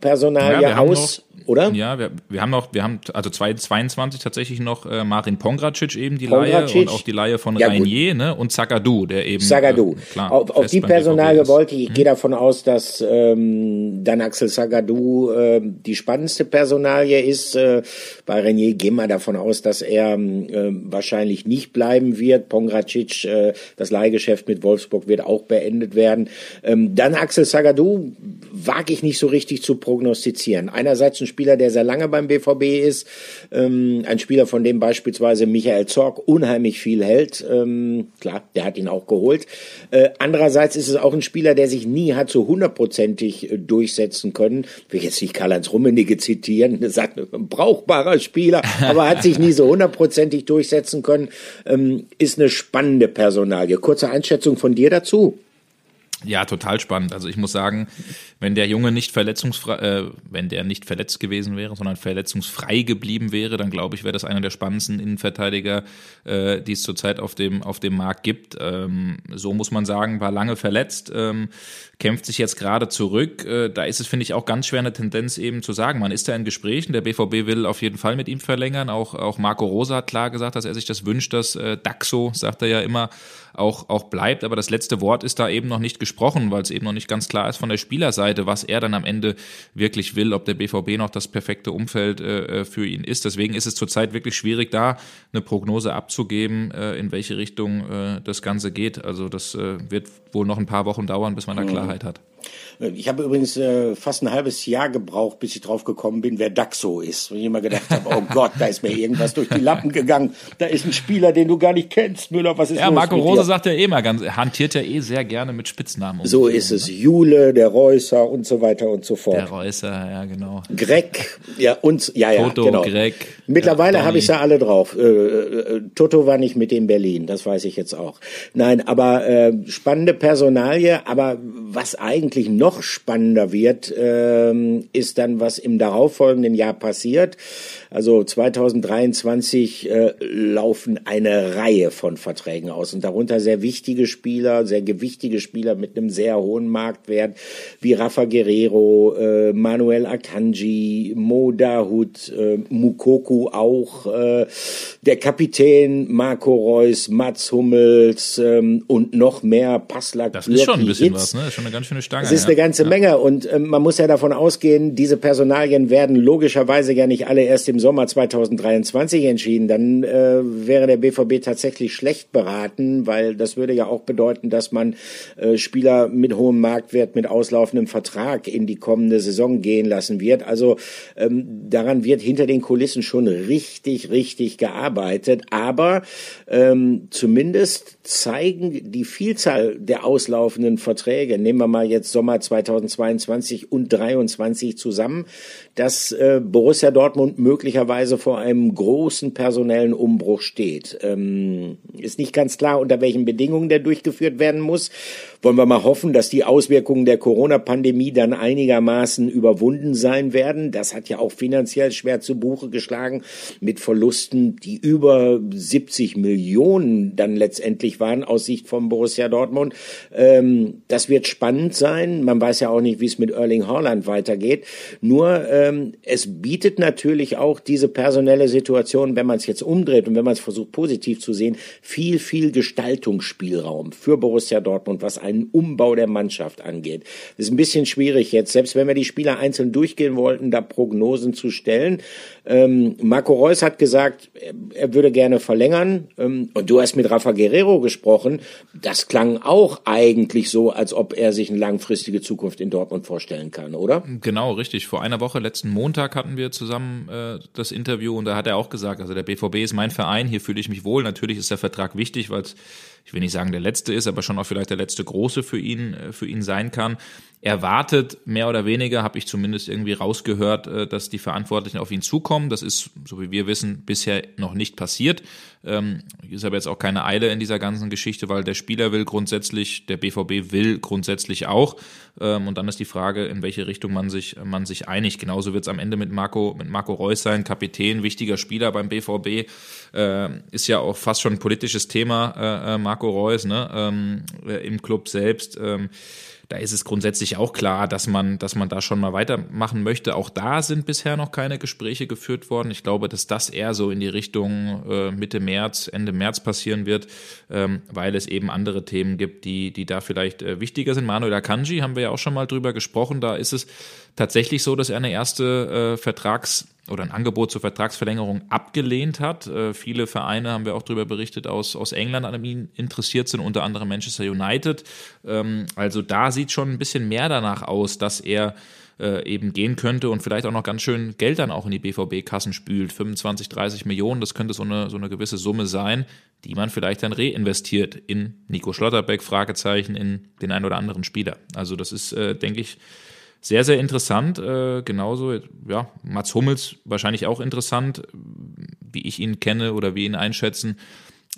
Personalie ja, aus oder? Ja, wir, wir haben noch, wir haben also 2022 tatsächlich noch äh, Martin Pongracic eben die Pongracic. Laie und auch die Laie von ja, Rainier ne? und Zagadou, der eben Zagadou. Äh, klar, auf, auf die Personalie wollte ich, ich hm. gehe davon aus, dass ähm, dann Axel Zagadou äh, die spannendste Personalie ist. Äh, bei Rainier gehen wir davon aus, dass er äh, wahrscheinlich nicht bleiben wird. Pongracic, äh, das Leihgeschäft mit Wolfsburg wird auch beendet werden. Ähm, dann Axel Zagadou wage ich nicht so richtig zu prognostizieren. Einerseits ein Spieler, der sehr lange beim BVB ist, ähm, ein Spieler, von dem beispielsweise Michael Zorg unheimlich viel hält. Ähm, klar, der hat ihn auch geholt. Äh, andererseits ist es auch ein Spieler, der sich nie hat so hundertprozentig äh, durchsetzen können. Ich will jetzt nicht Karl-Heinz Rummenigge zitieren, das sagt ein brauchbarer Spieler, aber hat sich nie so hundertprozentig durchsetzen können. Ähm, ist eine spannende Personalie. Kurze Einschätzung von dir dazu. Ja, total spannend. Also ich muss sagen, wenn der Junge nicht verletzungsfrei, äh, wenn der nicht verletzt gewesen wäre, sondern verletzungsfrei geblieben wäre, dann glaube ich, wäre das einer der spannendsten Innenverteidiger, äh, die es zurzeit auf dem auf dem Markt gibt. Ähm, so muss man sagen, war lange verletzt, ähm, kämpft sich jetzt gerade zurück. Äh, da ist es finde ich auch ganz schwer eine Tendenz eben zu sagen. Man ist da in Gesprächen. Der BVB will auf jeden Fall mit ihm verlängern. Auch auch Marco Rosa hat klar gesagt, dass er sich das wünscht, dass äh, Daxo, sagt er ja immer, auch auch bleibt. Aber das letzte Wort ist da eben noch nicht gesprochen, weil es eben noch nicht ganz klar ist von der Spielerseite Seite, was er dann am Ende wirklich will, ob der BVB noch das perfekte Umfeld äh, für ihn ist. Deswegen ist es zurzeit wirklich schwierig, da eine Prognose abzugeben, äh, in welche Richtung äh, das Ganze geht. Also das äh, wird wohl noch ein paar Wochen dauern, bis man da mhm. Klarheit hat. Ich habe übrigens äh, fast ein halbes Jahr gebraucht, bis ich drauf gekommen bin, wer Daxo ist. Und ich immer gedacht habe, oh Gott, da ist mir irgendwas durch die Lappen gegangen. Da ist ein Spieler, den du gar nicht kennst, Müller. Was ist ja, Marco Rose sagt ja eh mal ganz, hantiert ja eh sehr gerne mit Spitznamen. Um so ist es. Jule, der Reusser und so weiter und so fort. Der Reusser, ja genau. Greg, ja und ja ja Toto, genau. Greg. Mittlerweile ja, habe ich ja alle drauf. Äh, äh, Toto war nicht mit in Berlin, das weiß ich jetzt auch. Nein, aber äh, spannende Personalie. Aber was eigentlich noch spannender wird, ähm, ist dann, was im darauffolgenden Jahr passiert. Also 2023 äh, laufen eine Reihe von Verträgen aus und darunter sehr wichtige Spieler, sehr gewichtige Spieler mit einem sehr hohen Marktwert wie Rafa Guerrero, äh, Manuel Akanji, Mo Dahut, äh, Mukoku auch, äh, der Kapitän Marco Reus, Mats Hummels ähm, und noch mehr Passlack. Das ist schon ein bisschen Hitz. was, ne? Das ist schon eine ganz schöne Stange. Das ist ja. eine ganze ja. Menge und äh, man muss ja davon ausgehen, diese Personalien werden logischerweise ja nicht alle erst im im Sommer 2023 entschieden, dann äh, wäre der BVB tatsächlich schlecht beraten, weil das würde ja auch bedeuten, dass man äh, Spieler mit hohem Marktwert, mit auslaufendem Vertrag in die kommende Saison gehen lassen wird. Also ähm, daran wird hinter den Kulissen schon richtig, richtig gearbeitet. Aber ähm, zumindest zeigen die Vielzahl der auslaufenden Verträge, nehmen wir mal jetzt Sommer 2022 und 2023 zusammen, dass äh, Borussia Dortmund möglicherweise vor einem großen personellen Umbruch steht. Ähm, ist nicht ganz klar, unter welchen Bedingungen der durchgeführt werden muss. Wollen wir mal hoffen, dass die Auswirkungen der Corona-Pandemie dann einigermaßen überwunden sein werden. Das hat ja auch finanziell schwer zu Buche geschlagen mit Verlusten, die über 70 Millionen dann letztendlich waren aus Sicht von Borussia Dortmund. Ähm, das wird spannend sein sein. Man weiß ja auch nicht, wie es mit Erling Haaland weitergeht. Nur ähm, es bietet natürlich auch diese personelle Situation, wenn man es jetzt umdreht und wenn man es versucht positiv zu sehen, viel, viel Gestaltungsspielraum für Borussia Dortmund, was einen Umbau der Mannschaft angeht. Das ist ein bisschen schwierig jetzt, selbst wenn wir die Spieler einzeln durchgehen wollten, da Prognosen zu stellen. Ähm, Marco Reus hat gesagt, er würde gerne verlängern. Ähm, und du hast mit Rafa Guerrero gesprochen. Das klang auch eigentlich so, als ob er sich eine langfristige Zukunft in Dortmund vorstellen kann, oder? Genau, richtig. Vor einer Woche, letzten Montag, hatten wir zusammen äh, das Interview und da hat er auch gesagt, also der BVB ist mein Verein, hier fühle ich mich wohl. Natürlich ist der Vertrag wichtig, weil es ich will nicht sagen der letzte ist, aber schon auch vielleicht der letzte große für ihn, äh, für ihn sein kann. Erwartet mehr oder weniger, habe ich zumindest irgendwie rausgehört, äh, dass die Verantwortlichen auf ihn zukommen. Das ist, so wie wir wissen, bisher noch nicht passiert. Ähm, ist aber jetzt auch keine Eile in dieser ganzen Geschichte, weil der Spieler will grundsätzlich, der BVB will grundsätzlich auch. Ähm, und dann ist die Frage, in welche Richtung man sich, man sich einigt. Genauso wird es am Ende mit Marco, mit Marco Reus sein, Kapitän, wichtiger Spieler beim BVB. Äh, ist ja auch fast schon ein politisches Thema, äh, äh Marco Reus, ne, ähm, äh, im Club selbst. Ähm, da ist es grundsätzlich auch klar, dass man, dass man da schon mal weitermachen möchte. Auch da sind bisher noch keine Gespräche geführt worden. Ich glaube, dass das eher so in die Richtung äh, Mitte März, Ende März passieren wird, ähm, weil es eben andere Themen gibt, die, die da vielleicht äh, wichtiger sind. Manuel Akanji haben wir ja auch schon mal drüber gesprochen. Da ist es tatsächlich so, dass er eine erste äh, Vertrags- oder ein Angebot zur Vertragsverlängerung abgelehnt hat. Äh, viele Vereine, haben wir auch darüber berichtet, aus, aus England an ihm interessiert sind, unter anderem Manchester United. Ähm, also da sieht schon ein bisschen mehr danach aus, dass er äh, eben gehen könnte und vielleicht auch noch ganz schön Geld dann auch in die BVB-Kassen spült. 25, 30 Millionen, das könnte so eine, so eine gewisse Summe sein, die man vielleicht dann reinvestiert in Nico Schlotterbeck, Fragezeichen, in den einen oder anderen Spieler. Also das ist, äh, denke ich, sehr, sehr interessant. Äh, genauso, ja, Mats Hummels wahrscheinlich auch interessant, wie ich ihn kenne oder wie ihn einschätzen.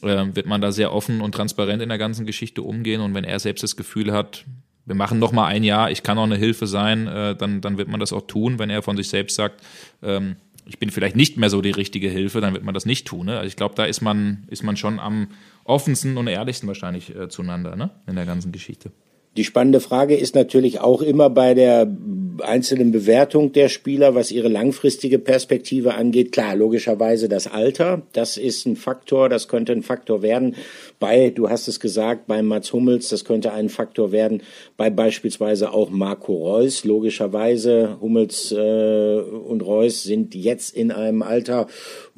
Äh, wird man da sehr offen und transparent in der ganzen Geschichte umgehen und wenn er selbst das Gefühl hat, wir machen noch mal ein Jahr, ich kann auch eine Hilfe sein, äh, dann, dann wird man das auch tun. Wenn er von sich selbst sagt, ähm, ich bin vielleicht nicht mehr so die richtige Hilfe, dann wird man das nicht tun. Ne? Also ich glaube, da ist man, ist man schon am offensten und ehrlichsten wahrscheinlich äh, zueinander ne? in der ganzen Geschichte. Die spannende Frage ist natürlich auch immer bei der einzelnen Bewertung der Spieler, was ihre langfristige Perspektive angeht. Klar, logischerweise das Alter, das ist ein Faktor, das könnte ein Faktor werden. Bei, du hast es gesagt, bei Mats Hummels, das könnte ein Faktor werden. Bei beispielsweise auch Marco Reus, logischerweise Hummels äh, und Reus sind jetzt in einem Alter,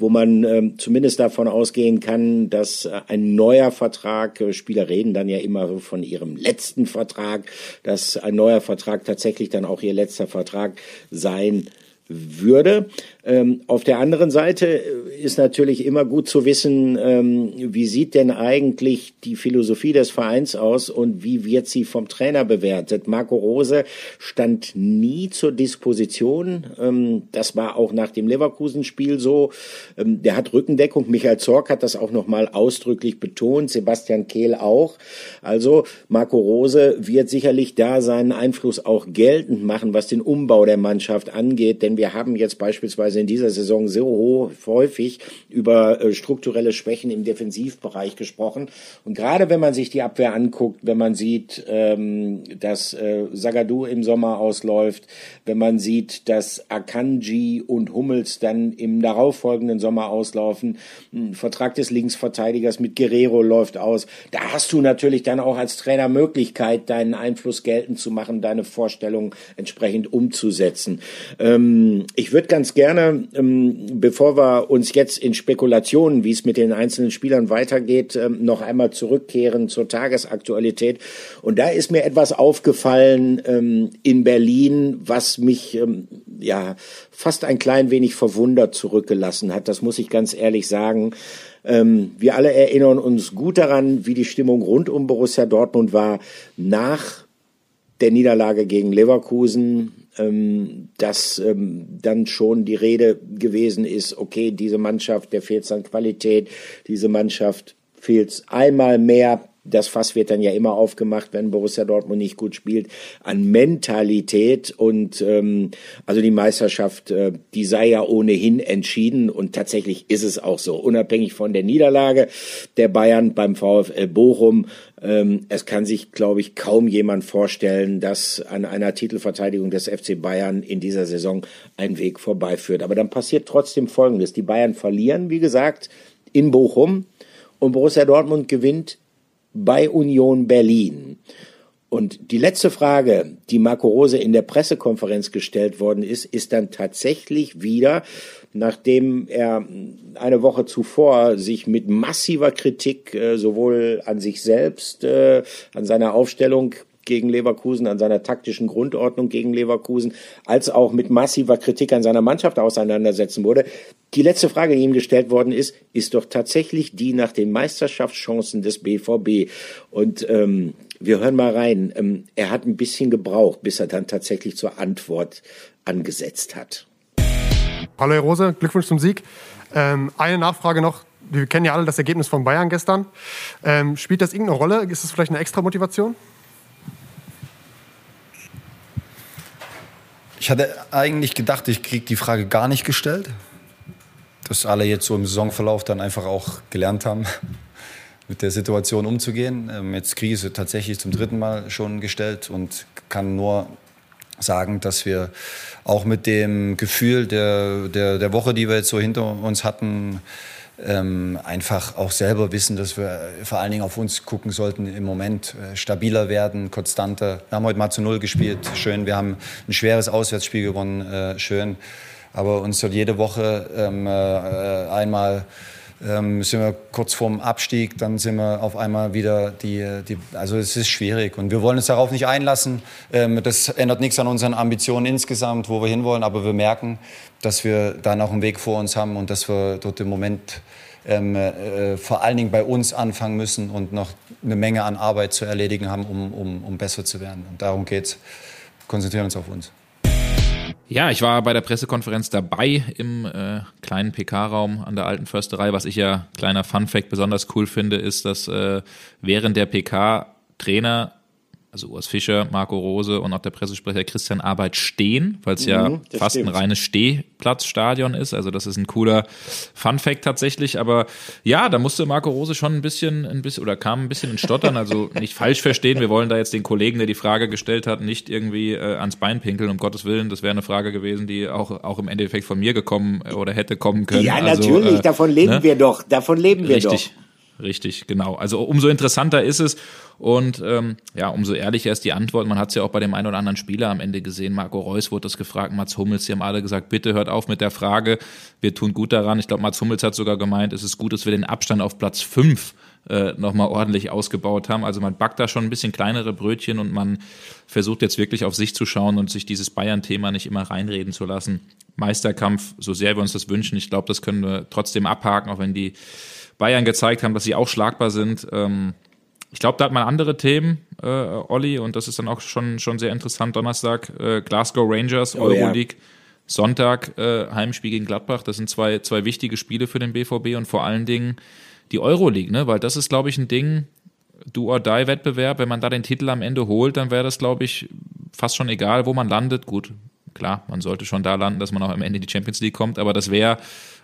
wo man äh, zumindest davon ausgehen kann, dass äh, ein neuer Vertrag, äh, Spieler reden dann ja immer von ihrem letzten Vertrag, dass ein neuer Vertrag tatsächlich dann auch ihr letzter Vertrag sein würde. Ähm, auf der anderen Seite äh, ist natürlich immer gut zu wissen, ähm, wie sieht denn eigentlich die Philosophie des Vereins aus und wie wird sie vom Trainer bewertet. Marco Rose stand nie zur Disposition. Ähm, das war auch nach dem Leverkusen-Spiel so. Ähm, der hat Rückendeckung. Michael Zorc hat das auch nochmal ausdrücklich betont. Sebastian Kehl auch. Also Marco Rose wird sicherlich da seinen Einfluss auch geltend machen, was den Umbau der Mannschaft angeht. Denn wir haben jetzt beispielsweise beziehungsweise in dieser Saison so häufig über äh, strukturelle Schwächen im Defensivbereich gesprochen. Und gerade wenn man sich die Abwehr anguckt, wenn man sieht, ähm, dass äh, Sagadu im Sommer ausläuft, wenn man sieht, dass Akanji und Hummels dann im darauffolgenden Sommer auslaufen, ein Vertrag des Linksverteidigers mit Guerrero läuft aus, da hast du natürlich dann auch als Trainer Möglichkeit, deinen Einfluss geltend zu machen, deine Vorstellungen entsprechend umzusetzen. Ähm, ich würde ganz gerne gerne, ähm, bevor wir uns jetzt in Spekulationen, wie es mit den einzelnen Spielern weitergeht, ähm, noch einmal zurückkehren zur Tagesaktualität. Und da ist mir etwas aufgefallen ähm, in Berlin, was mich ähm, ja fast ein klein wenig verwundert zurückgelassen hat. Das muss ich ganz ehrlich sagen. Ähm, wir alle erinnern uns gut daran, wie die Stimmung rund um Borussia Dortmund war nach der Niederlage gegen Leverkusen dass ähm, dann schon die Rede gewesen ist, okay, diese Mannschaft, der fehlt an Qualität, diese Mannschaft fehlt einmal mehr das Fass wird dann ja immer aufgemacht, wenn Borussia Dortmund nicht gut spielt, an Mentalität und ähm, also die Meisterschaft, äh, die sei ja ohnehin entschieden und tatsächlich ist es auch so, unabhängig von der Niederlage der Bayern beim VfL Bochum. Ähm, es kann sich, glaube ich, kaum jemand vorstellen, dass an einer Titelverteidigung des FC Bayern in dieser Saison ein Weg vorbeiführt. Aber dann passiert trotzdem Folgendes. Die Bayern verlieren, wie gesagt, in Bochum und Borussia Dortmund gewinnt bei Union Berlin. Und die letzte Frage, die Marco Rose in der Pressekonferenz gestellt worden ist, ist dann tatsächlich wieder, nachdem er eine Woche zuvor sich mit massiver Kritik äh, sowohl an sich selbst, äh, an seiner Aufstellung gegen Leverkusen, an seiner taktischen Grundordnung gegen Leverkusen, als auch mit massiver Kritik an seiner Mannschaft auseinandersetzen wurde. Die letzte Frage, die ihm gestellt worden ist, ist doch tatsächlich die nach den Meisterschaftschancen des BVB. Und ähm, wir hören mal rein. Ähm, er hat ein bisschen gebraucht, bis er dann tatsächlich zur Antwort angesetzt hat. Hallo Herr Rose, Glückwunsch zum Sieg. Ähm, eine Nachfrage noch. Wir kennen ja alle das Ergebnis von Bayern gestern. Ähm, spielt das irgendeine Rolle? Ist es vielleicht eine extra Motivation? Ich hatte eigentlich gedacht, ich kriege die Frage gar nicht gestellt. Dass alle jetzt so im Saisonverlauf dann einfach auch gelernt haben, mit der Situation umzugehen. Ähm, jetzt kriege ich sie tatsächlich zum dritten Mal schon gestellt und kann nur sagen, dass wir auch mit dem Gefühl der, der, der Woche, die wir jetzt so hinter uns hatten, ähm, einfach auch selber wissen, dass wir vor allen Dingen auf uns gucken sollten im Moment, äh, stabiler werden, konstanter. Wir haben heute mal zu Null gespielt, schön. Wir haben ein schweres Auswärtsspiel gewonnen, äh, schön. Aber uns soll jede Woche ähm, äh, einmal ähm, sind wir kurz vorm Abstieg, dann sind wir auf einmal wieder die, die, also es ist schwierig und wir wollen uns darauf nicht einlassen. Ähm, das ändert nichts an unseren Ambitionen insgesamt, wo wir hinwollen, aber wir merken, dass wir da noch einen Weg vor uns haben und dass wir dort im Moment ähm, äh, vor allen Dingen bei uns anfangen müssen und noch eine Menge an Arbeit zu erledigen haben, um, um, um besser zu werden. Und darum geht's. Konzentrieren uns auf uns. Ja, ich war bei der Pressekonferenz dabei im äh, kleinen PK-Raum an der alten Försterei. Was ich ja, kleiner Fun-Fact, besonders cool finde, ist, dass äh, während der PK Trainer also Urs Fischer, Marco Rose und auch der Pressesprecher Christian Arbeit stehen, weil es ja mhm, fast stimmt. ein reines Stehplatzstadion ist. Also das ist ein cooler Fun-Fact tatsächlich. Aber ja, da musste Marco Rose schon ein bisschen, ein bisschen oder kam ein bisschen in Stottern. Also nicht falsch verstehen. Wir wollen da jetzt den Kollegen, der die Frage gestellt hat, nicht irgendwie äh, ans Bein pinkeln. Um Gottes Willen, das wäre eine Frage gewesen, die auch auch im Endeffekt von mir gekommen äh, oder hätte kommen können. Ja, also, natürlich. Äh, davon leben ne? wir doch. Davon leben wir Richtig. doch. Richtig, genau. Also umso interessanter ist es und ähm, ja, umso ehrlicher ist die Antwort. Man hat es ja auch bei dem einen oder anderen Spieler am Ende gesehen. Marco Reus wurde das gefragt, Mats Hummels, die haben alle gesagt, bitte hört auf mit der Frage. Wir tun gut daran. Ich glaube, Mats Hummels hat sogar gemeint, es ist gut, dass wir den Abstand auf Platz fünf äh, nochmal ordentlich ausgebaut haben. Also man backt da schon ein bisschen kleinere Brötchen und man versucht jetzt wirklich auf sich zu schauen und sich dieses Bayern-Thema nicht immer reinreden zu lassen. Meisterkampf, so sehr wir uns das wünschen, ich glaube, das können wir trotzdem abhaken, auch wenn die Bayern gezeigt haben, dass sie auch schlagbar sind. Ähm, ich glaube, da hat man andere Themen, äh, Olli, und das ist dann auch schon, schon sehr interessant. Donnerstag äh, Glasgow Rangers, oh, Euroleague. Ja. Sonntag äh, Heimspiel gegen Gladbach. Das sind zwei, zwei wichtige Spiele für den BVB und vor allen Dingen die Euroleague, ne? Weil das ist, glaube ich, ein Ding, Do or Die Wettbewerb. Wenn man da den Titel am Ende holt, dann wäre das, glaube ich, fast schon egal, wo man landet. Gut, klar, man sollte schon da landen, dass man auch am Ende in die Champions League kommt, aber das wäre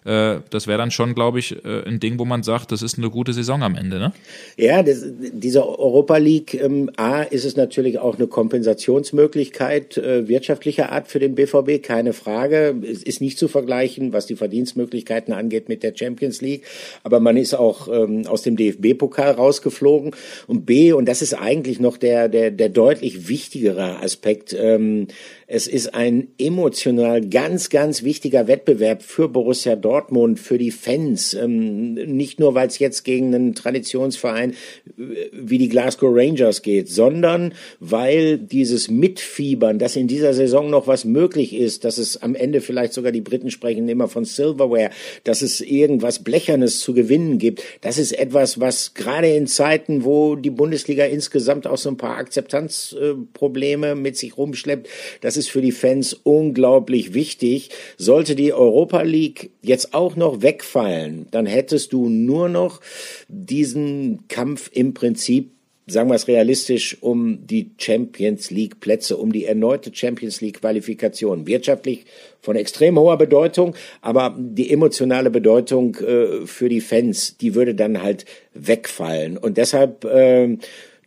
äh, das wäre dann schon, glaube ich, äh, ein Ding, wo man sagt, das ist eine gute Saison am Ende, ne? Ja, das, diese Europa League, ähm, A, ist es natürlich auch eine Kompensationsmöglichkeit äh, wirtschaftlicher Art für den BVB, keine Frage. Es ist nicht zu vergleichen, was die Verdienstmöglichkeiten angeht mit der Champions League, aber man ist auch ähm, aus dem DFB-Pokal rausgeflogen. Und B, und das ist eigentlich noch der, der, der deutlich wichtigere Aspekt, ähm, es ist ein emotional ganz, ganz wichtiger Wettbewerb für Borussia Dortmund, für die Fans. Ähm, nicht nur, weil es jetzt gegen einen Traditionsverein äh, wie die Glasgow Rangers geht, sondern weil dieses Mitfiebern, dass in dieser Saison noch was möglich ist, dass es am Ende vielleicht sogar die Briten sprechen immer von Silverware, dass es irgendwas Blechernes zu gewinnen gibt. Das ist etwas, was gerade in Zeiten, wo die Bundesliga insgesamt auch so ein paar Akzeptanzprobleme mit sich rumschleppt, das ist für die Fans unglaublich wichtig. Sollte die Europa League jetzt auch noch wegfallen, dann hättest du nur noch diesen Kampf im Prinzip sagen wir es realistisch, um die Champions League Plätze, um die erneute Champions League Qualifikation. Wirtschaftlich von extrem hoher Bedeutung, aber die emotionale Bedeutung äh, für die Fans, die würde dann halt wegfallen. Und deshalb äh,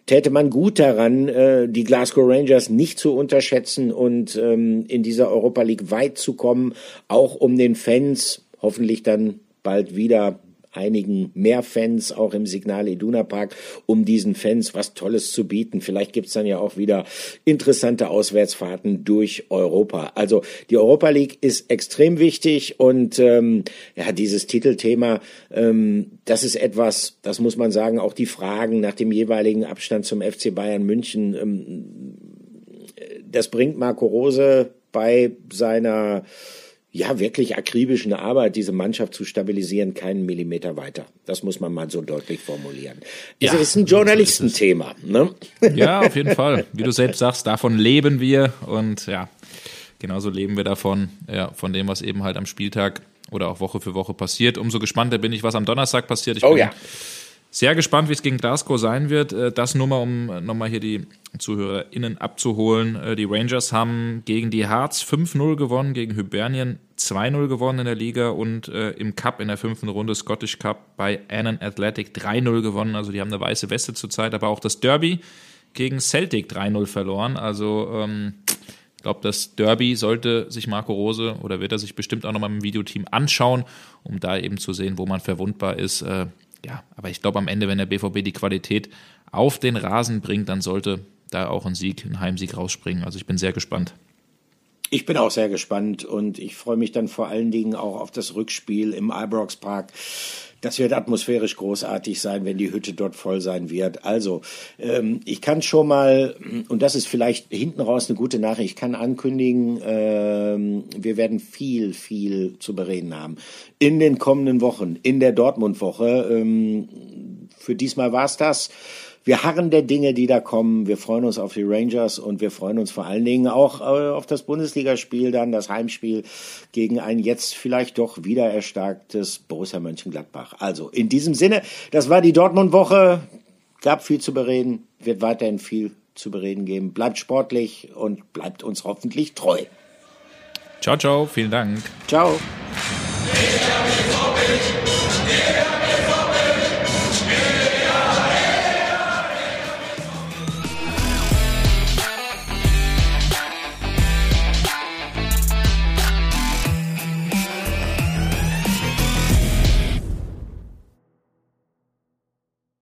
täte man gut daran, äh, die Glasgow Rangers nicht zu unterschätzen und ähm, in dieser Europa League weit zu kommen, auch um den Fans hoffentlich dann bald wieder einigen mehr Fans auch im Signal Iduna Park, um diesen Fans was Tolles zu bieten. Vielleicht gibt's dann ja auch wieder interessante Auswärtsfahrten durch Europa. Also die Europa League ist extrem wichtig und ähm, ja, dieses Titelthema, ähm, das ist etwas, das muss man sagen, auch die Fragen nach dem jeweiligen Abstand zum FC Bayern München, ähm, das bringt Marco Rose bei seiner ja, wirklich akribischen Arbeit, diese Mannschaft zu stabilisieren, keinen Millimeter weiter. Das muss man mal so deutlich formulieren. Ja, es ist ein Journalistenthema. Ne? Ja, auf jeden Fall. Wie du selbst sagst, davon leben wir und ja, genauso leben wir davon, ja, von dem, was eben halt am Spieltag oder auch Woche für Woche passiert. Umso gespannter bin ich, was am Donnerstag passiert. Ich oh ja. Sehr gespannt, wie es gegen Glasgow sein wird. Äh, das nur mal, um äh, nochmal hier die ZuhörerInnen abzuholen. Äh, die Rangers haben gegen die Hearts 5-0 gewonnen, gegen Hybernien 2-0 gewonnen in der Liga und im Cup in der fünften Runde Scottish Cup bei Annan Athletic 3-0 gewonnen. Also die haben eine weiße Weste zurzeit, aber auch das Derby gegen Celtic 3-0 verloren. Also ähm, ich glaube, das Derby sollte sich Marco Rose oder wird er sich bestimmt auch nochmal im Videoteam anschauen, um da eben zu sehen, wo man verwundbar ist ja, aber ich glaube am Ende, wenn der BVB die Qualität auf den Rasen bringt, dann sollte da auch ein Sieg, ein Heimsieg rausspringen. Also ich bin sehr gespannt. Ich bin auch sehr gespannt und ich freue mich dann vor allen Dingen auch auf das Rückspiel im Ibrox Park. Das wird atmosphärisch großartig sein, wenn die Hütte dort voll sein wird. Also, ähm, ich kann schon mal, und das ist vielleicht hinten raus eine gute Nachricht, ich kann ankündigen, ähm, wir werden viel, viel zu bereden haben. In den kommenden Wochen, in der Dortmund-Woche. Ähm, für diesmal war's das wir harren der Dinge, die da kommen. Wir freuen uns auf die Rangers und wir freuen uns vor allen Dingen auch äh, auf das Bundesligaspiel, dann das Heimspiel gegen ein jetzt vielleicht doch wieder erstarktes Borussia Mönchengladbach. Also in diesem Sinne, das war die Dortmund-Woche. Gab viel zu bereden, wird weiterhin viel zu bereden geben. Bleibt sportlich und bleibt uns hoffentlich treu. Ciao, ciao, vielen Dank. Ciao.